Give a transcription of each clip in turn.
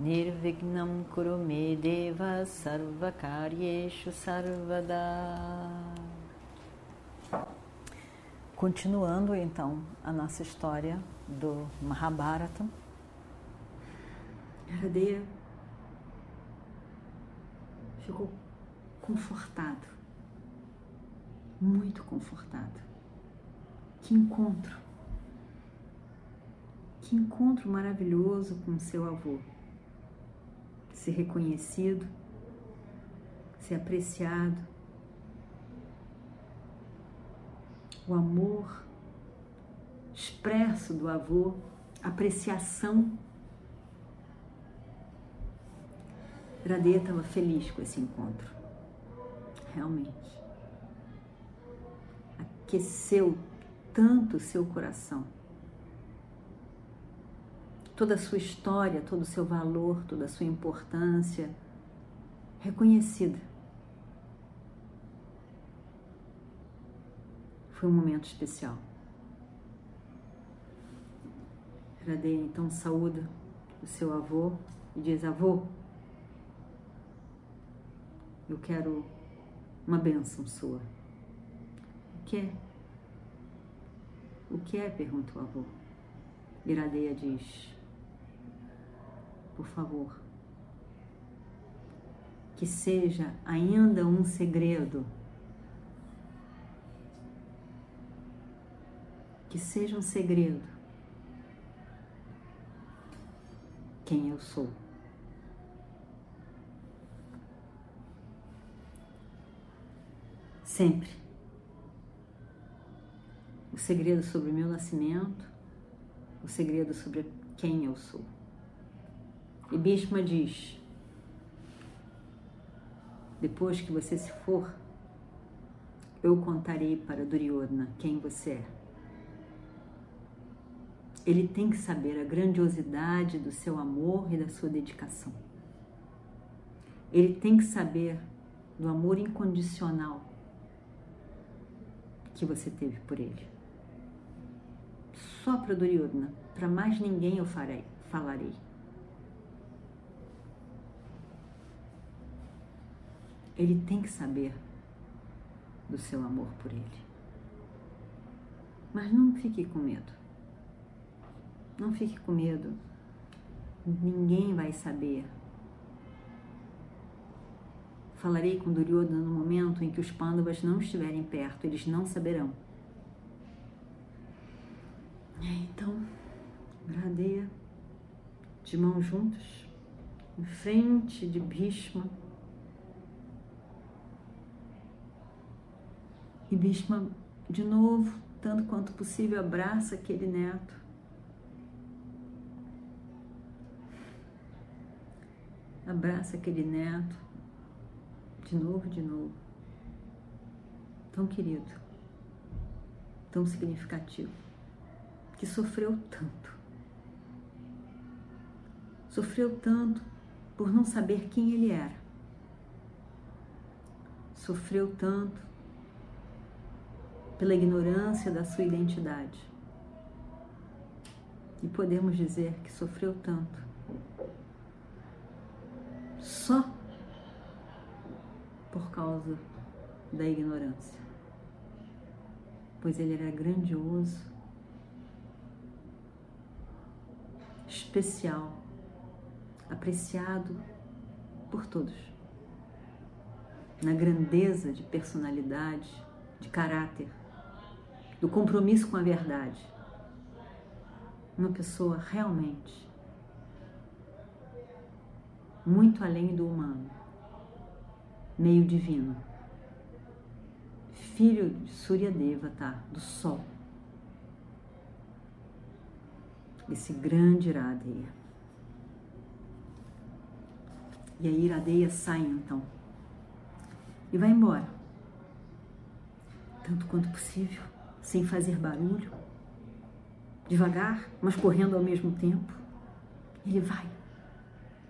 Nirvignam Kurumedeva Sarvakaryeshu Sarvada Continuando então a nossa história do Mahabharata. Heradeya ficou confortado, muito confortado. Que encontro! Que encontro maravilhoso com seu avô. Ser reconhecido, ser apreciado, o amor expresso do avô, apreciação. Gradeia estava feliz com esse encontro, realmente. Aqueceu tanto o seu coração. Toda a sua história, todo o seu valor, toda a sua importância reconhecida. Foi um momento especial. Radeia então saúda o seu avô e diz: Avô, eu quero uma bênção sua. O que é? O que é? pergunta o avô. Iradeia diz: Por favor, que seja ainda um segredo que seja um segredo quem eu sou. Sempre. O segredo sobre o meu nascimento, o segredo sobre quem eu sou. E Bhishma diz: depois que você se for, eu contarei para Duryodhana quem você é. Ele tem que saber a grandiosidade do seu amor e da sua dedicação. Ele tem que saber do amor incondicional que você teve por ele. Só para Duryodhana, para mais ninguém eu farei, falarei. Ele tem que saber do seu amor por ele. Mas não fique com medo. Não fique com medo. Ninguém vai saber. Falarei com Duryodhana no momento em que os Pandavas não estiverem perto, eles não saberão. Então, Gradeia, de mãos juntas, em frente de Bhishma. E Bhishma, de novo, tanto quanto possível, abraça aquele neto. abraça aquele neto de novo, de novo. Tão querido, tão significativo, que sofreu tanto. Sofreu tanto por não saber quem ele era. Sofreu tanto pela ignorância da sua identidade. E podemos dizer que sofreu tanto só por causa da ignorância. Pois ele era grandioso, especial, apreciado por todos. Na grandeza de personalidade, de caráter, do compromisso com a verdade. Uma pessoa realmente muito além do humano, meio divino. Filho de Surya Devata, do Sol. Esse grande Radheya. E a Iradeia sai então e vai embora, tanto quanto possível, sem fazer barulho, devagar, mas correndo ao mesmo tempo. Ele vai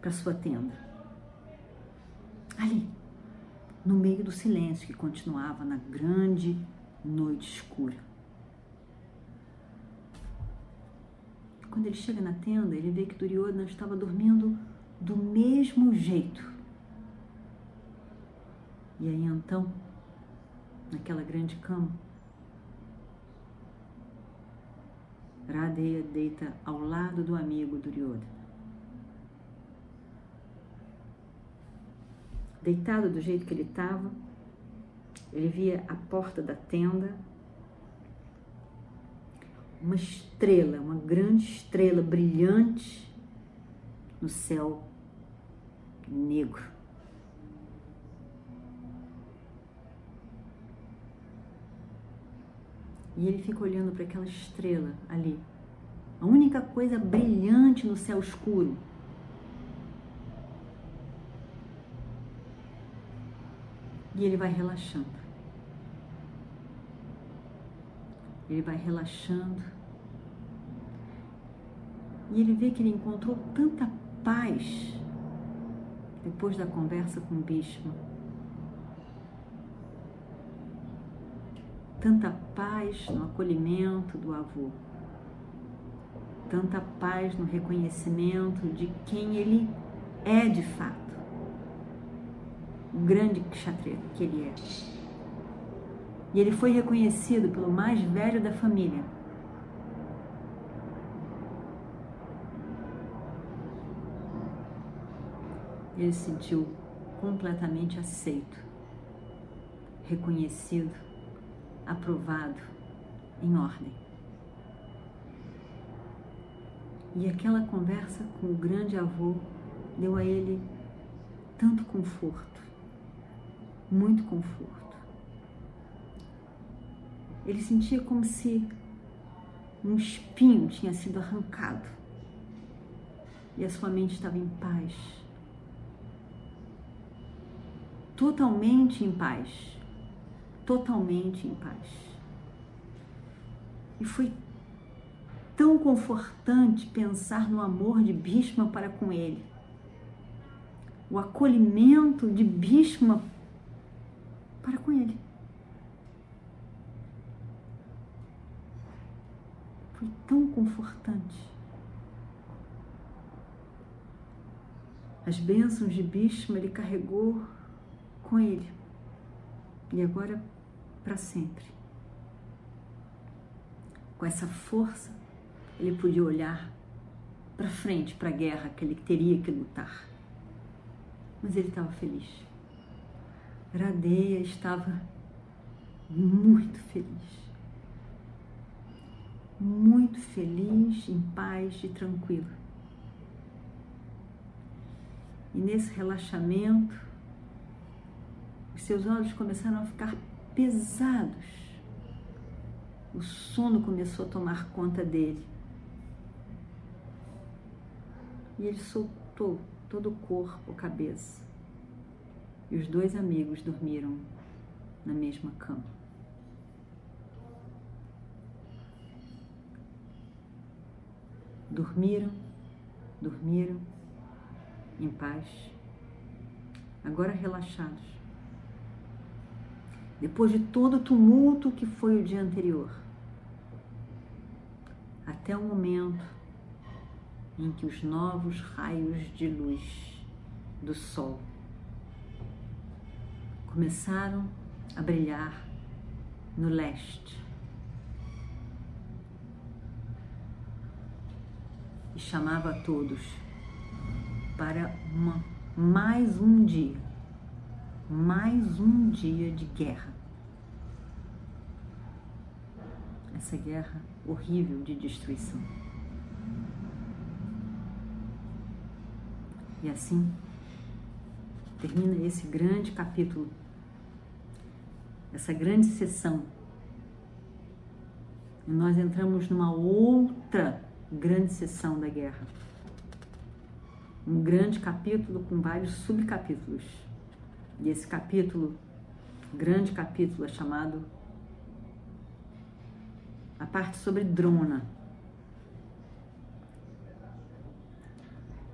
para sua tenda. Ali, no meio do silêncio que continuava na grande noite escura. Quando ele chega na tenda, ele vê que Duryodhana estava dormindo do mesmo jeito. E aí então, naquela grande cama, Radeya deita ao lado do amigo Duryodhana. Deitado do jeito que ele estava, ele via a porta da tenda, uma estrela, uma grande estrela brilhante no céu negro. E ele fica olhando para aquela estrela ali. A única coisa brilhante no céu escuro. E ele vai relaxando. Ele vai relaxando. E ele vê que ele encontrou tanta paz depois da conversa com Bhishma tanta paz no acolhimento do avô, tanta paz no reconhecimento de quem ele é de fato, o grande kshatriya que ele é. E ele foi reconhecido pelo mais velho da família. Ele se sentiu completamente aceito, reconhecido aprovado, em ordem. E aquela conversa com o grande avô deu a ele tanto conforto, muito conforto. Ele sentia como se um espinho tinha sido arrancado e a sua mente estava em paz, totalmente em paz totalmente em paz. E foi tão confortante pensar no amor de Bhishma para com ele. O acolhimento de Bhishma para com ele. Foi tão confortante. As bênçãos de Bhishma ele carregou com ele. E agora para sempre. Com essa força, ele podia olhar para frente, para a guerra que ele teria que lutar. Mas ele estava feliz. Radeia estava muito feliz. Muito feliz, em paz e tranquilo. E nesse relaxamento, seus olhos começaram a ficar pesados. O sono começou a tomar conta dele. E ele soltou todo o corpo, cabeça. E os dois amigos dormiram na mesma cama. Dormiram, dormiram em paz, agora relaxados depois de todo o tumulto que foi o dia anterior, até o momento em que os novos raios de luz do sol começaram a brilhar no leste. E chamava a todos para uma, mais um dia, mais um dia de guerra. essa guerra horrível de destruição. E assim termina esse grande capítulo, essa grande sessão. E nós entramos numa outra grande sessão da guerra. um grande capítulo com vários subcapítulos. E esse capítulo, grande capítulo, é chamado a parte sobre Drona.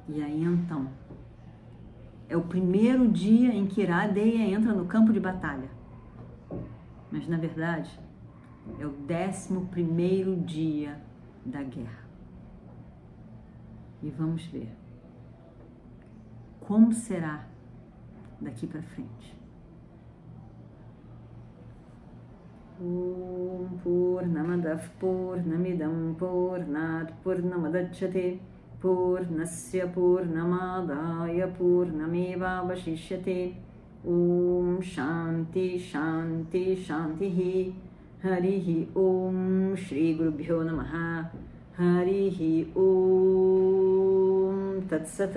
E aí então, é o primeiro dia em que Iradeia entra no campo de batalha. Mas na verdade, é o décimo primeiro dia da guerra. E vamos ver como será daqui para frente. Om Purnamadav Purnamidam Purnat Purnamadachyate Purnasya Purnamadaya Purnamevavashishyate Om Shanti Shanti Shanti Harihi Om Shri Gurubhyo Namaha Harihi Om Tatsat